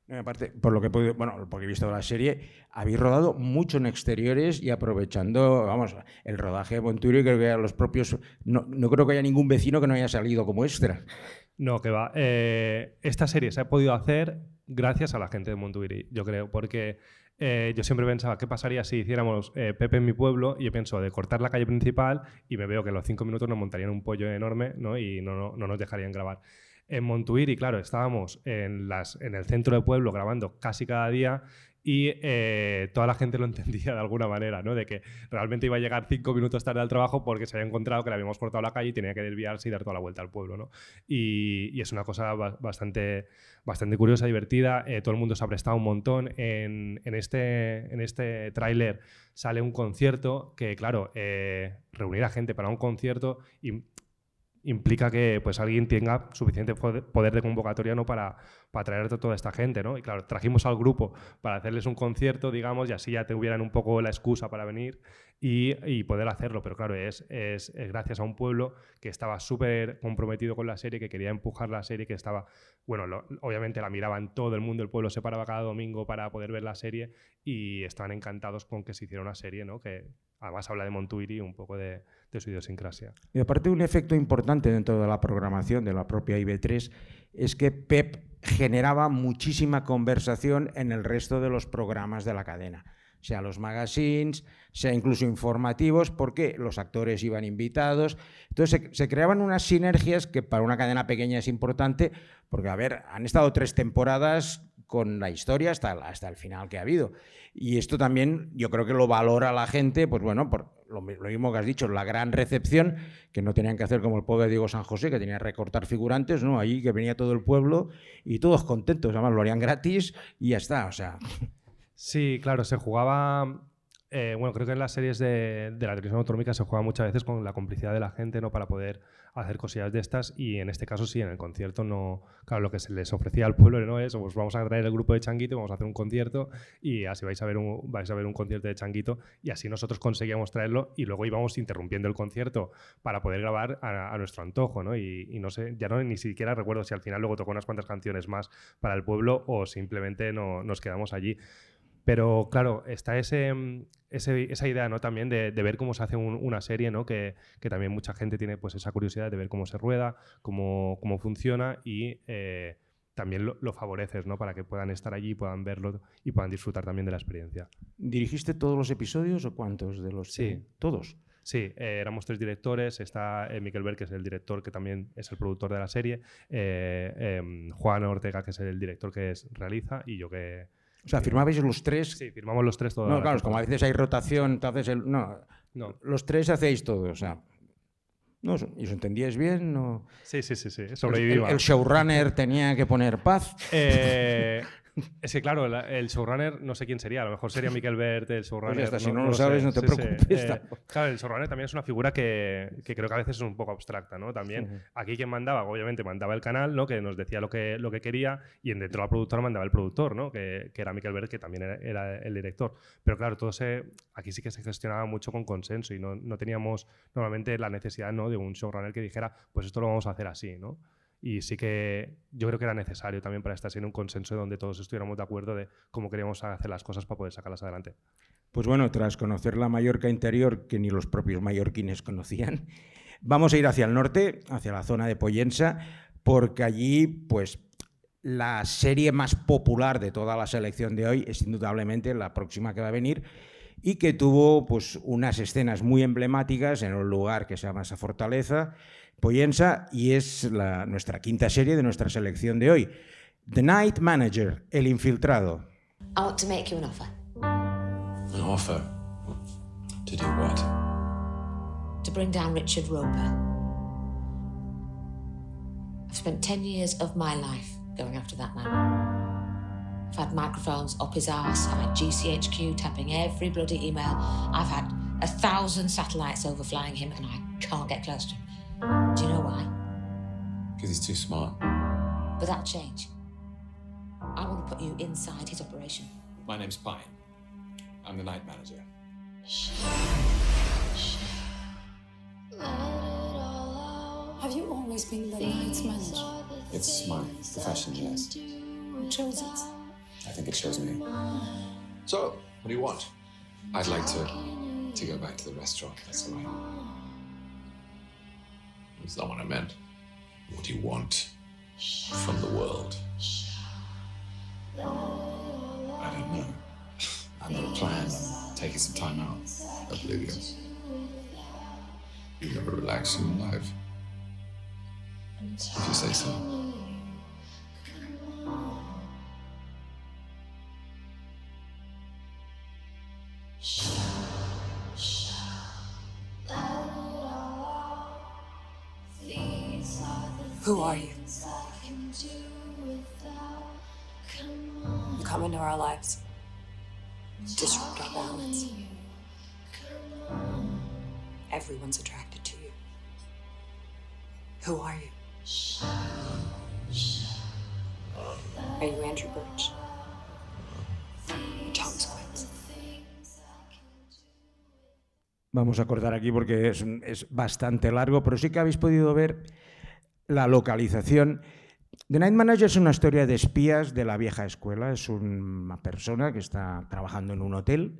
Aparte, por lo que he podido, bueno, porque he visto la serie, habéis rodado mucho en exteriores y aprovechando, vamos, el rodaje de Montuiri, creo que a los propios, no, no, creo que haya ningún vecino que no haya salido como extra. No, que va. Eh, esta serie se ha podido hacer gracias a la gente de Montuiri, yo creo, porque eh, yo siempre pensaba, ¿qué pasaría si hiciéramos eh, Pepe en mi pueblo? Y yo pienso de cortar la calle principal y me veo que en los cinco minutos nos montarían un pollo enorme ¿no? y no, no, no nos dejarían grabar en Montuiri, claro, estábamos en, las, en el centro del pueblo grabando casi cada día y eh, toda la gente lo entendía de alguna manera, ¿no? De que realmente iba a llegar cinco minutos tarde al trabajo porque se había encontrado que le habíamos cortado la calle y tenía que desviarse y dar toda la vuelta al pueblo, ¿no? Y, es una cosa bastante, bastante curiosa, divertida. Eh, todo el mundo se ha prestado un montón. En, en este, en este tráiler sale un concierto que, claro, eh, reunir a gente para un concierto y implica que pues alguien tenga suficiente poder de convocatoria ¿no? para, para traer a toda esta gente. ¿no? Y claro, trajimos al grupo para hacerles un concierto, digamos, y así ya tuvieran un poco la excusa para venir y, poder hacerlo. Pero claro, es, es, es gracias a un pueblo que estaba súper comprometido con la serie, que quería empujar la serie, que estaba, bueno, obviamente la miraban todo el mundo, el pueblo se paraba cada domingo para poder ver la serie y estaban encantados con que se hiciera una serie, ¿no? que además habla de Montuiri, un poco de de su idiosincrasia. Y aparte un efecto importante dentro de la programación de la propia IB3 es que Pep generaba muchísima conversación en el resto de los programas de la cadena, sea los magazines, sea incluso informativos, porque los actores iban invitados. Entonces se, se, creaban unas sinergias que para una cadena pequeña es importante, porque, a ver, han estado tres temporadas con la historia hasta, hasta el final que ha habido. Y esto también yo creo que lo valora la gente, pues bueno, por lo, mismo que has dicho, la gran recepción, que no tenían que hacer como el pobre Diego San José, que tenía que recortar figurantes, ¿no? Allí que venía todo el pueblo y todos contentos, además lo harían gratis y ya está, o sea. Sí, claro, se jugaba eh, bueno, creo que en las series de, de, la televisión autonómica se juega muchas veces con la complicidad de la gente, ¿no? Para poder hacer cosillas de estas y en este caso sí, en el concierto no... Claro, lo que se les ofrecía al pueblo no es, pues vamos a traer el grupo de Changuito, vamos a hacer un concierto y así vais a ver un, vais a ver un concierto de Changuito y así nosotros conseguíamos traerlo y luego íbamos interrumpiendo el concierto para poder grabar a, nuestro antojo, ¿no? Y, y, no sé, ya no ni siquiera recuerdo si al final luego tocó unas cuantas canciones más para el pueblo o simplemente no, nos quedamos allí. Pero claro, está ese, mm, esa idea ¿no? también de, ver cómo se hace una serie, ¿no? que, también mucha gente tiene pues, esa curiosidad de ver cómo se rueda, cómo, cómo funciona y eh, también lo, favoreces ¿no? para que puedan estar allí, puedan verlo y puedan disfrutar también de la experiencia. ¿Dirigiste todos los episodios o cuántos de los? Sí. ¿Todos? Sí, eh, éramos tres directores. Está eh, Miquel Berg, que es el director, que también es el productor de la serie. Em, Juan Ortega, que es el director que es, realiza. Y yo que, O sea, firmabais los tres. Sí, firmamos los tres todos. No, claro, como a veces hay rotación, entonces el, no, No. los tres hacéis todo, o sea. No, ¿Y os entendíais bien? No. Sí, sí, sí, sí. El, Sobrevivimos. el showrunner tenía que poner paz. Eh, es que, claro, la- el showrunner no sé quién sería. A lo mejor sería Miquel Bert, el showrunner. Pues si no lo lo sabes, sé. no te Sí, sí. preocupes, Eh, claro, el showrunner también es una figura que, que creo que a veces es un poco abstracta, ¿no? También aquí quien mandaba, obviamente, mandaba el canal, ¿no? Que nos decía lo que, lo que quería y en dentro de la productora mandaba el productor, ¿no? Que, que era Miquel Bert, que también era, era el director. Pero claro, todo se, aquí sí que se gestionaba mucho con consenso y no, no teníamos normalmente la necesidad, ¿no? De un showrunner que dijera, pues esto lo vamos a hacer así, ¿no? Y sí que yo creo que era necesario también para esta serie un consenso donde todos estuviéramos de acuerdo de cómo queríamos hacer las cosas para poder sacarlas adelante. Pues bueno, tras conocer la Mallorca interior, que ni los propios mallorquines conocían, vamos a ir hacia el norte, hacia la zona de Pollensa, porque allí, pues, la serie más popular de toda la selección de hoy es indudablemente la próxima que va a venir y que tuvo pues unas escenas muy emblemáticas en un lugar que se llama esa fortaleza, Pollensa, y es la- nuestra quinta serie de nuestra selección de hoy. The Night Manager, El Infiltrado. I want to make you an offer An offer? To do what? to bring down Richard Roper. I've spent 10 years of my life going after that man. I've had microphones up his arse, I've had GCHQ tapping every bloody email, I've had a thousand satellites overflying him, and I can't get close to him. Do you know why? Because he's too smart. But that'll change. I want to put you inside his operation. My name's Pine. I'm the night manager. Have you always been the night manager? It's my profession, yes. Who chose it? I think it chose me. So, what do you want? I'd like to to go back to the restaurant. That's all right. That's not what I meant. What do you want from the world? I don't know. I've got a plan. I'm taking some time out. You. You never relax in your life. If you say so. Vamos a cortar aquí porque es, bastante largo, pero sí que habéis podido ver la localización. The Night Manager es una historia de espías de la vieja escuela. Es una persona que está trabajando en un hotel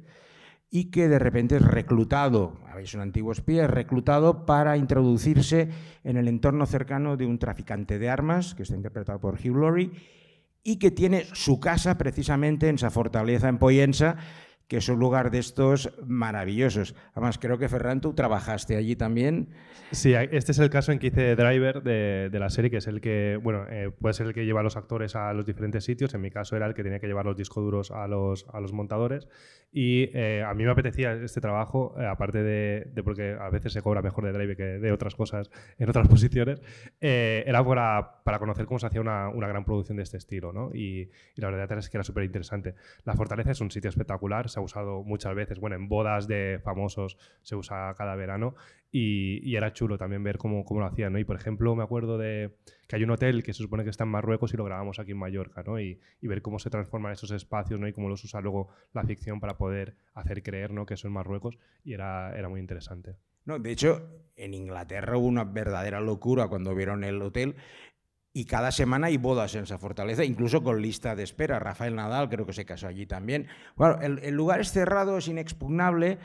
y que de repente es reclutado, habéis un antiguo espía, es reclutado para introducirse en el entorno cercano de un traficante de armas, que está interpretado por Hugh Laurie, y que tiene su casa precisamente en esa fortaleza en Poyensa, que es un lugar de estos maravillosos. Además, creo que Ferran, tú trabajaste allí también. Sí, este es el caso en que hice driver de, de la serie, que es el que, bueno, eh, puede ser el que lleva a los actores a los diferentes sitios. En mi caso era el que tenía que llevar los discos duros a los, a los montadores. Y eh, a mí me apetecía este trabajo, eh, aparte de, de porque a veces se cobra mejor de driver que de otras cosas en otras posiciones, eh, era para, para conocer cómo se hacía una, una gran producción de este estilo, ¿no? Y, y la verdad es que era súper interesante. La Fortaleza es un sitio espectacular, se ha usado muchas veces, bueno, en bodas de famosos se usa cada verano y, era chulo también ver cómo, cómo lo hacían. Y por ejemplo, me acuerdo de que hay un hotel que se supone que está en Marruecos y lo grabamos aquí en Mallorca, ¿no? Y, y ver cómo se transforman esos espacios, ¿no? Y cómo los usa luego la ficción para poder hacer creer, ¿no? Que eso en Marruecos y era, era muy interesante. No, de hecho, en Inglaterra hubo una verdadera locura cuando vieron el hotel y cada semana hay bodas en esa fortaleza, incluso con lista de espera. Rafael Nadal creo que se casó allí también. Bueno, el, lugar es cerrado, es inexpugnable,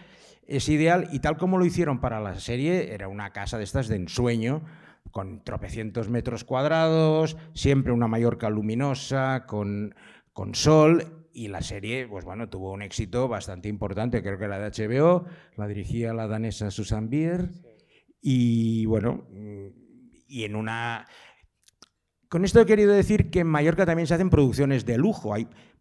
es ideal y tal como lo hicieron para la serie, era una casa de estas de ensueño, con tropecientos metros cuadrados, siempre una Mallorca luminosa, con, con sol y la serie, pues bueno, tuvo un éxito bastante importante, creo que era de HBO, la dirigía la danesa Susan Bier, y bueno, y en una... Con esto he querido decir que en Mallorca también se hacen producciones de lujo.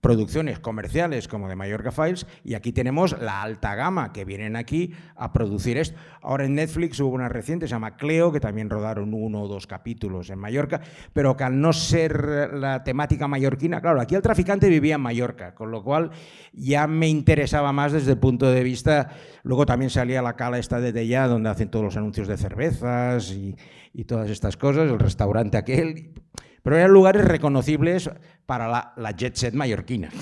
Producciones comerciales como de Mallorca Files y aquí tenemos la alta gama que vienen aquí a producir esto. Ahora en Netflix hubo una reciente, se llama Cleo, que también rodaron uno o dos capítulos en Mallorca, pero que al no ser la temática mallorquina, claro, aquí el traficante vivía en Mallorca, con lo cual ya me interesaba más desde el punto de vista, luego también salía la cala esta de ya donde hacen todos los anuncios de cervezas y, y todas estas cosas, el restaurante aquel pero eran lugares reconocibles para la, la jet set mallorquina.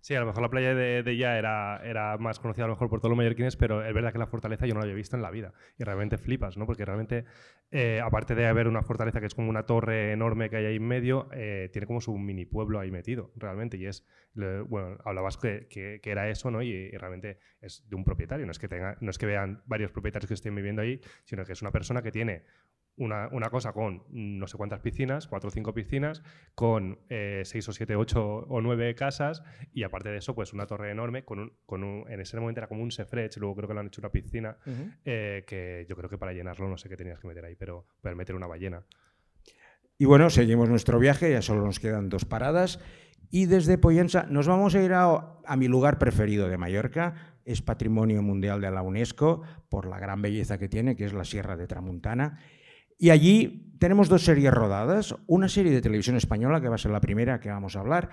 Sí, a lo mejor la playa de, de ya era, era más conocida a lo mejor por todos los mallorquines, pero es verdad que la fortaleza yo no la había visto en la vida. Y realmente flipas, ¿no? Porque realmente, eh, aparte de haber una fortaleza que es como una torre enorme que hay ahí en medio, eh, tiene como su mini pueblo ahí metido, realmente. Y es, le- bueno, hablabas que, que- que era eso, ¿no? Y, y realmente es de un propietario. No es, que tenga, no es que vean varios propietarios que estén viviendo ahí, sino que es una persona que tiene una, una cosa con no sé cuántas piscinas, cuatro o cinco piscinas, con eh, seis o siete, ocho o nueve casas y aparte de eso, pues una torre enorme con un, con un- en ese momento era como un sefrech, luego creo que le han hecho una piscina eh, que yo creo que para llenarlo no sé qué tenías que meter ahí, pero poder meter una ballena. Y bueno, seguimos nuestro viaje, ya solo nos quedan dos paradas. Y desde Poyensa nos vamos a ir a, a mi lugar preferido de Mallorca. Es Patrimonio Mundial de la UNESCO por la gran belleza que tiene, que es la Sierra de Tramuntana. Y allí tenemos dos series rodadas. Una serie de televisión española, que va a ser la primera que vamos a hablar,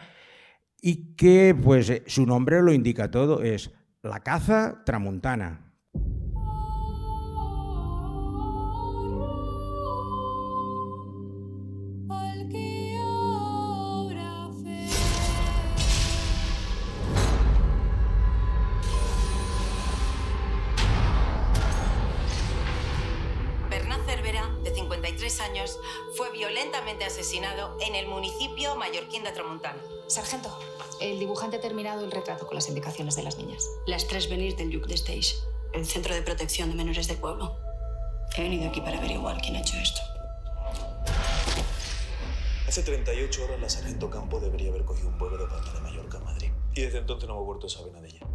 y que pues eh, su nombre lo indica todo, es La caza tramuntana. 53 años, fue violentamente asesinado en el municipio mallorquín de Tramuntana. Sargento, el dibujante ha terminado el retrato con las indicaciones de las niñas. Las tres venir del Lluc de Stage, el centro de protección de menores del pueblo. He venido aquí para averiguar quién ha hecho esto. Hace 38 horas la sargento Campo debería haber cogido un vuelo de Palma de Mallorca a Madrid. Y desde entonces no hemos vuelto a saber nada de ella.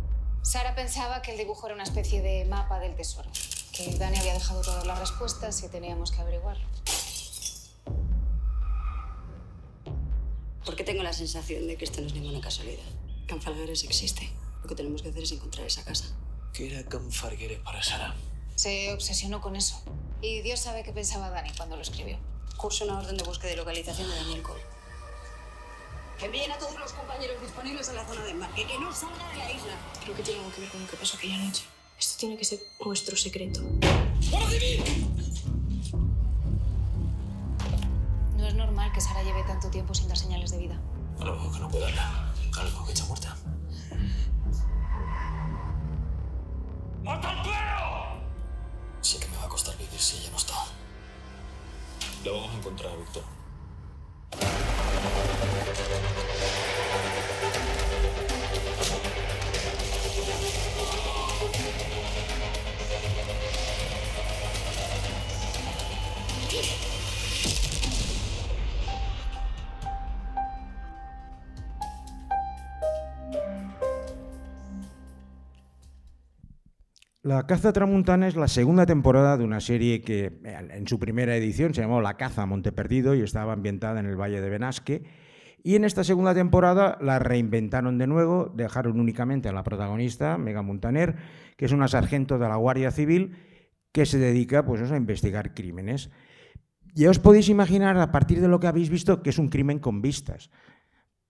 Sara pensaba que el dibujo era una especie de mapa del tesoro, que Dani había dejado todas las respuestas y teníamos que averiguarlo. Porque tengo la sensación de que esto no es ninguna casualidad. Can Falgueres existe. Lo que tenemos que hacer es encontrar esa casa. ¿Qué era Can Fargueres para Sara? Se obsesionó con eso. Y Dios sabe qué pensaba Dani cuando lo escribió. Curso una orden de búsqueda y localización de Daniel Cole. Que envíen a todos los compañeros disponibles a la zona de embarque. Que no salga de la isla. Creo que tiene algo que ver con lo que pasó aquella noche. Esto tiene que ser nuestro secreto. No es normal que Sara lleve tanto tiempo sin dar señales de vida. A lo mejor que no puede hablar. A lo mejor que está muerta. Sé que me va a costar vivir si ella no está. La vamos a encontrar, Víctor. La Caza Tramuntana es la segunda temporada de una serie que en su primera edición se llamó La Caza Monte Perdido y estaba ambientada en el Valle de Benasque. Y en esta segunda temporada la reinventaron de nuevo, dejaron únicamente a la protagonista, Mega Montaner, que es una sargento de la Guardia Civil que se dedica pues, a investigar crímenes. Ya os podéis imaginar, a partir de lo que habéis visto, que es un crimen con vistas.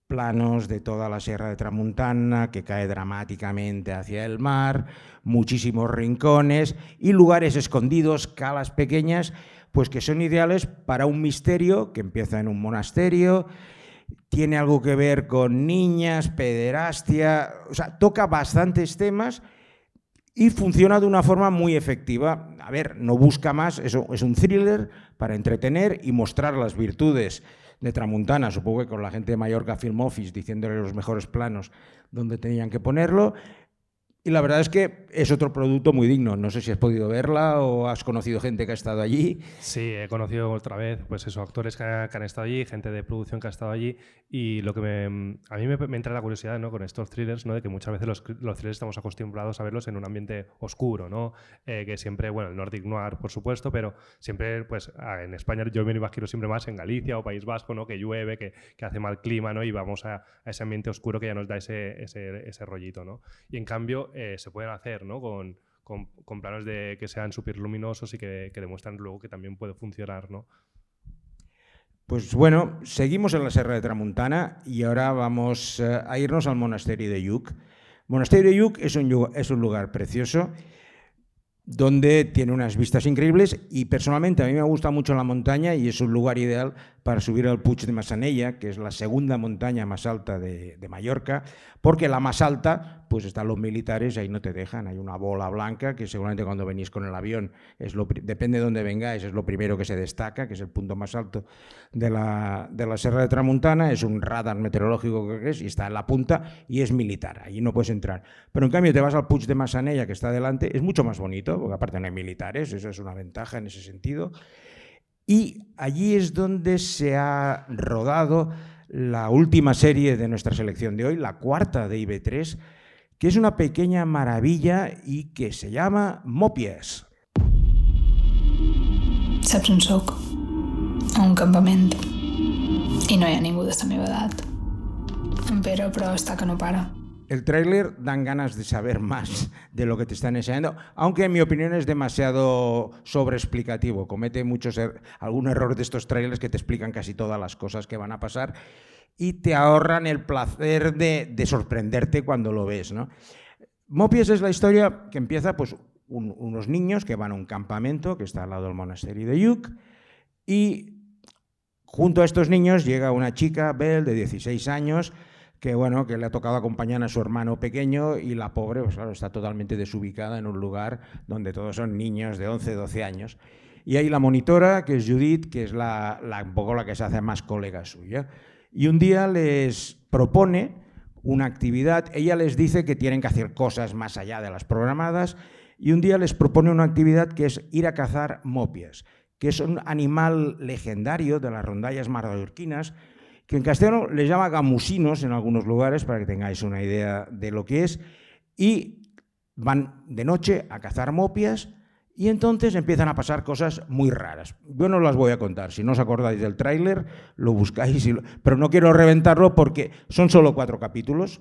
Planos de toda la Sierra de Tramuntana que cae dramáticamente hacia el mar, muchísimos rincones y lugares escondidos, calas pequeñas, pues que son ideales para un misterio que empieza en un monasterio, tiene algo que ver con niñas, pederastia, o sea, toca bastantes temas y funciona de una forma muy efectiva. A ver, no busca más, eso es un thriller para entretener y mostrar las virtudes de Tramuntana, supongo que con la gente de Mallorca Film Office diciéndole los mejores planos donde tenían que ponerlo. Y la verdad es que es otro producto muy digno. No sé si has podido verla o has conocido gente que ha estado allí. Sí, he conocido otra vez, pues eso, actores que, que han estado allí, gente de producción que ha estado allí. Y lo que me, a mí me, me entra la curiosidad ¿no? con estos thrillers, ¿no? de que muchas veces los, los thrillers estamos acostumbrados a verlos en un ambiente oscuro, ¿no? Eh, que siempre, bueno, el Nordic Noir, por supuesto, pero siempre, pues en España yo me imagino siempre más en Galicia o País Vasco, ¿no? que llueve, que, que hace mal clima, ¿no? y vamos a, a, ese ambiente oscuro que ya nos da ese, ese, ese rollito. ¿no? Y en cambio, eh, se pueden hacer ¿no? con, con, con, planos de que sean súper luminosos y que, que, demuestran luego que también puede funcionar. ¿no? Pues bueno, seguimos en la Serra de Tramuntana y ahora vamos uh, a irnos al monasterio de Yuc. Monasterio de Yuc es un, es un lugar precioso donde tiene unas vistas increíbles y personalmente a mí me gusta mucho la montaña y es un lugar ideal para subir al Puig de Massanella, que es la segunda montaña más alta de, de, Mallorca, porque la más alta, pues están los militares, ahí no te dejan, hay una bola blanca que seguramente cuando venís con el avión, es lo, depende de dónde vengáis, es lo primero que se destaca, que es el punto más alto de la, de la Serra de Tramuntana, es un radar meteorológico que es y está en la punta y es militar, allí no puedes entrar. Pero en cambio te vas al Puig de Massanella, que está delante, es mucho más bonito, porque aparte no hay militares, eso es una ventaja en ese sentido. Y allí es donde se ha rodado la última serie de nuestra selección de hoy, la cuarta de IB3, que es una pequeña maravilla y que se llama Mopies. Saps on soc? A un campament. I no hi ha ningú d'esta meva edat. En Pere, però, està que no para. El tráiler dan ganas de saber más de lo que te están enseñando, aunque en mi opinión es demasiado sobreexplicativo. Comete muchos er algún error de estos trailers que te explican casi todas las cosas que van a pasar y te ahorran el placer de, de sorprenderte cuando lo ves. ¿no? Mopies es la historia que empieza pues, un, unos niños que van a un campamento que está al lado del monasterio de Yuc y junto a estos niños llega una chica, Belle, de 16 años, que bueno, que le ha tocado acompañar a su hermano pequeño y la pobre, pues claro, está totalmente desubicada en un lugar donde todos son niños de 11, 12 años. Y ahí la monitora, que es Judith, que es la, la, un poco la que se hace más colega suya. Y un día les propone una actividad, ella les dice que tienen que hacer cosas más allá de las programadas, y un día les propone una actividad que es ir a cazar mopias, que es un animal legendario de las rondallas mallorquinas, que en castellano le llama gamusinos en algunos lugares, para que tengáis una idea de lo que es, y van de noche a cazar mopias y entonces empiezan a pasar cosas muy raras. Yo no las voy a contar, si no os acordáis del tráiler, lo buscáis, pero no quiero reventarlo porque son solo cuatro capítulos.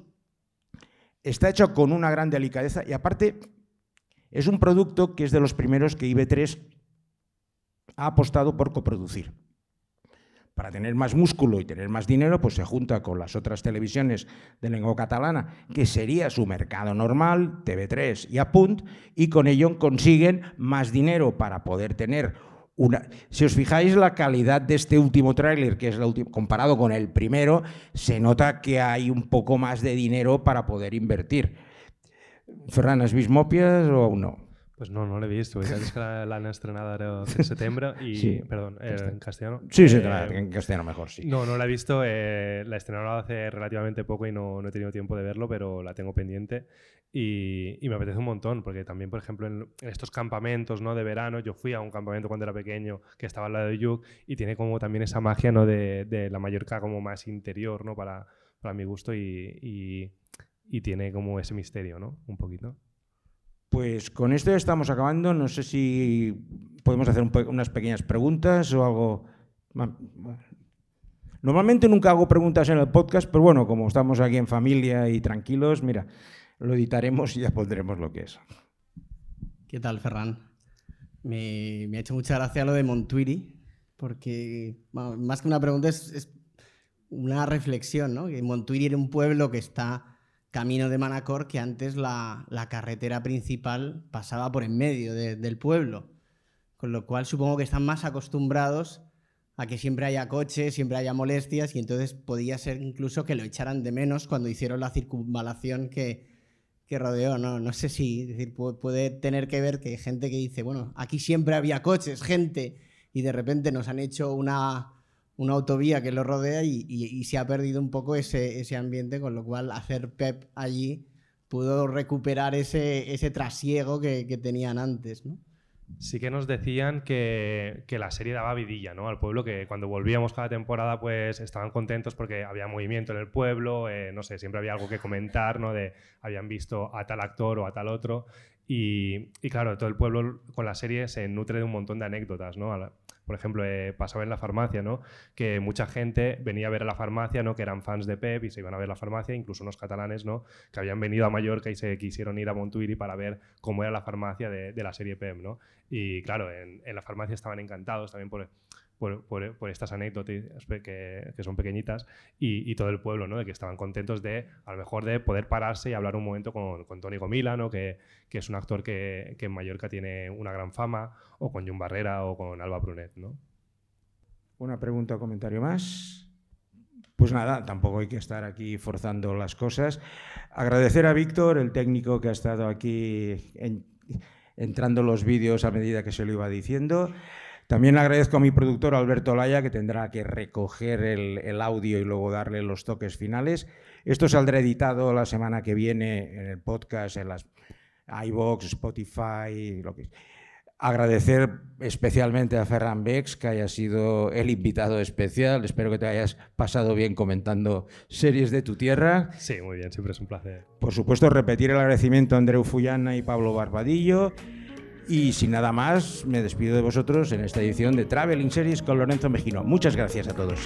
Está hecho con una gran delicadeza y aparte es un producto que es de los primeros que IB3 ha apostado por coproducir para tener más músculo y tener más dinero, pues se junta con las otras televisiones de lengua catalana, que sería su mercado normal, TV3 y Apunt, y con ello consiguen más dinero para poder tener una... Si os fijáis la calidad de este último tráiler, que es la última, comparado con el primero, se nota que hay un poco más de dinero para poder invertir. Ferran, ¿has visto o aún no? Pues no, no l'he vist. És que l'han estrenado ara en setembre y, sí. perdón, eh, en castellano. Sí, sí, eh, en castellano mejor, sí. No, no la he visto. Eh, la estrenaron hace relativamente poco y no, no, he tenido tiempo de verlo, pero la tengo pendiente y, y me apetece un montón, porque también, por ejemplo, en, en, estos campamentos ¿no? de verano, yo fui a un campamento cuando era pequeño que estaba al lado de Yuc y tiene como también esa magia ¿no? de, de la Mallorca como más interior, ¿no? Para, para mi gusto y, y, y tiene como ese misterio, ¿no? Un poquito. Pues con esto ya estamos acabando. No sé si podemos hacer unas pequeñas preguntas o algo. Normalmente nunca hago preguntas en el podcast, pero bueno, como estamos aquí en familia y tranquilos, mira, lo editaremos y ya pondremos lo que es. ¿Qué tal, Ferran? Me, me ha hecho mucha gracia lo de Montuiri, porque más que una pregunta es, es, una reflexión, ¿no? Que Montuiri era un pueblo que está camino de Manacor que antes la, la carretera principal pasaba por en medio de, del pueblo. Con lo cual supongo que están más acostumbrados a que siempre haya coches, siempre haya molestias y entonces podía ser incluso que lo echaran de menos cuando hicieron la circunvalación que, que rodeó. No, no sé si decir, puede tener que ver que hay gente que dice, bueno, aquí siempre había coches, gente, y de repente nos han hecho una, una autovía que lo rodea y, y, se ha perdido un poco ese, ese ambiente, con lo cual hacer PEP allí pudo recuperar ese, ese trasiego que, que tenían antes, ¿no? Sí que nos decían que, que, la serie daba vidilla ¿no? al pueblo, que cuando volvíamos cada temporada pues estaban contentos porque había movimiento en el pueblo, eh, no sé, siempre había algo que comentar, ¿no? De habían visto a tal actor o a tal otro y, y claro, todo el pueblo con la serie se nutre de un montón de anécdotas, ¿no? por ejemplo, eh, pasaba en la farmacia, ¿no? Que mucha gente venía a ver a la farmacia, ¿no? Que eran fans de Pep y se iban a ver la farmacia, incluso unos catalanes, ¿no? Que habían venido a Mallorca y se quisieron ir a Montuiri para ver cómo era la farmacia de, de la serie Pep, ¿no? Y claro, en, en, la farmacia estaban encantados también por, por, por, por estas anécdotas que, que son pequeñitas y, y, todo el pueblo, ¿no? De que estaban contentos de, a lo mejor, de poder pararse y hablar un momento con, con Tony Gomila, ¿no? Que, que es un actor que, que, en Mallorca tiene una gran fama, o con Jun Barrera o con Alba Brunet, ¿no? Una pregunta o comentario más. Pues nada, tampoco hay que estar aquí forzando las cosas. Agradecer a Víctor, el técnico que ha estado aquí en, entrando los vídeos a medida que se lo iba diciendo. También agradezco a mi productor Alberto Laya, que tendrá que recoger el, el, audio y luego darle los toques finales. Esto saldrá editado la semana que viene en el podcast, en las iVoox, Spotify, lo que Agradecer especialmente a Ferran Bex, que haya sido el invitado especial. Espero que te hayas pasado bien comentando series de tu tierra. Sí, muy bien, siempre es un placer. Por supuesto, repetir el agradecimiento a Andreu Fullana y Pablo Barbadillo. Y sin nada más, me despido de vosotros en esta edición de Traveling Series con Lorenzo Mejino. Muchas gracias a todos.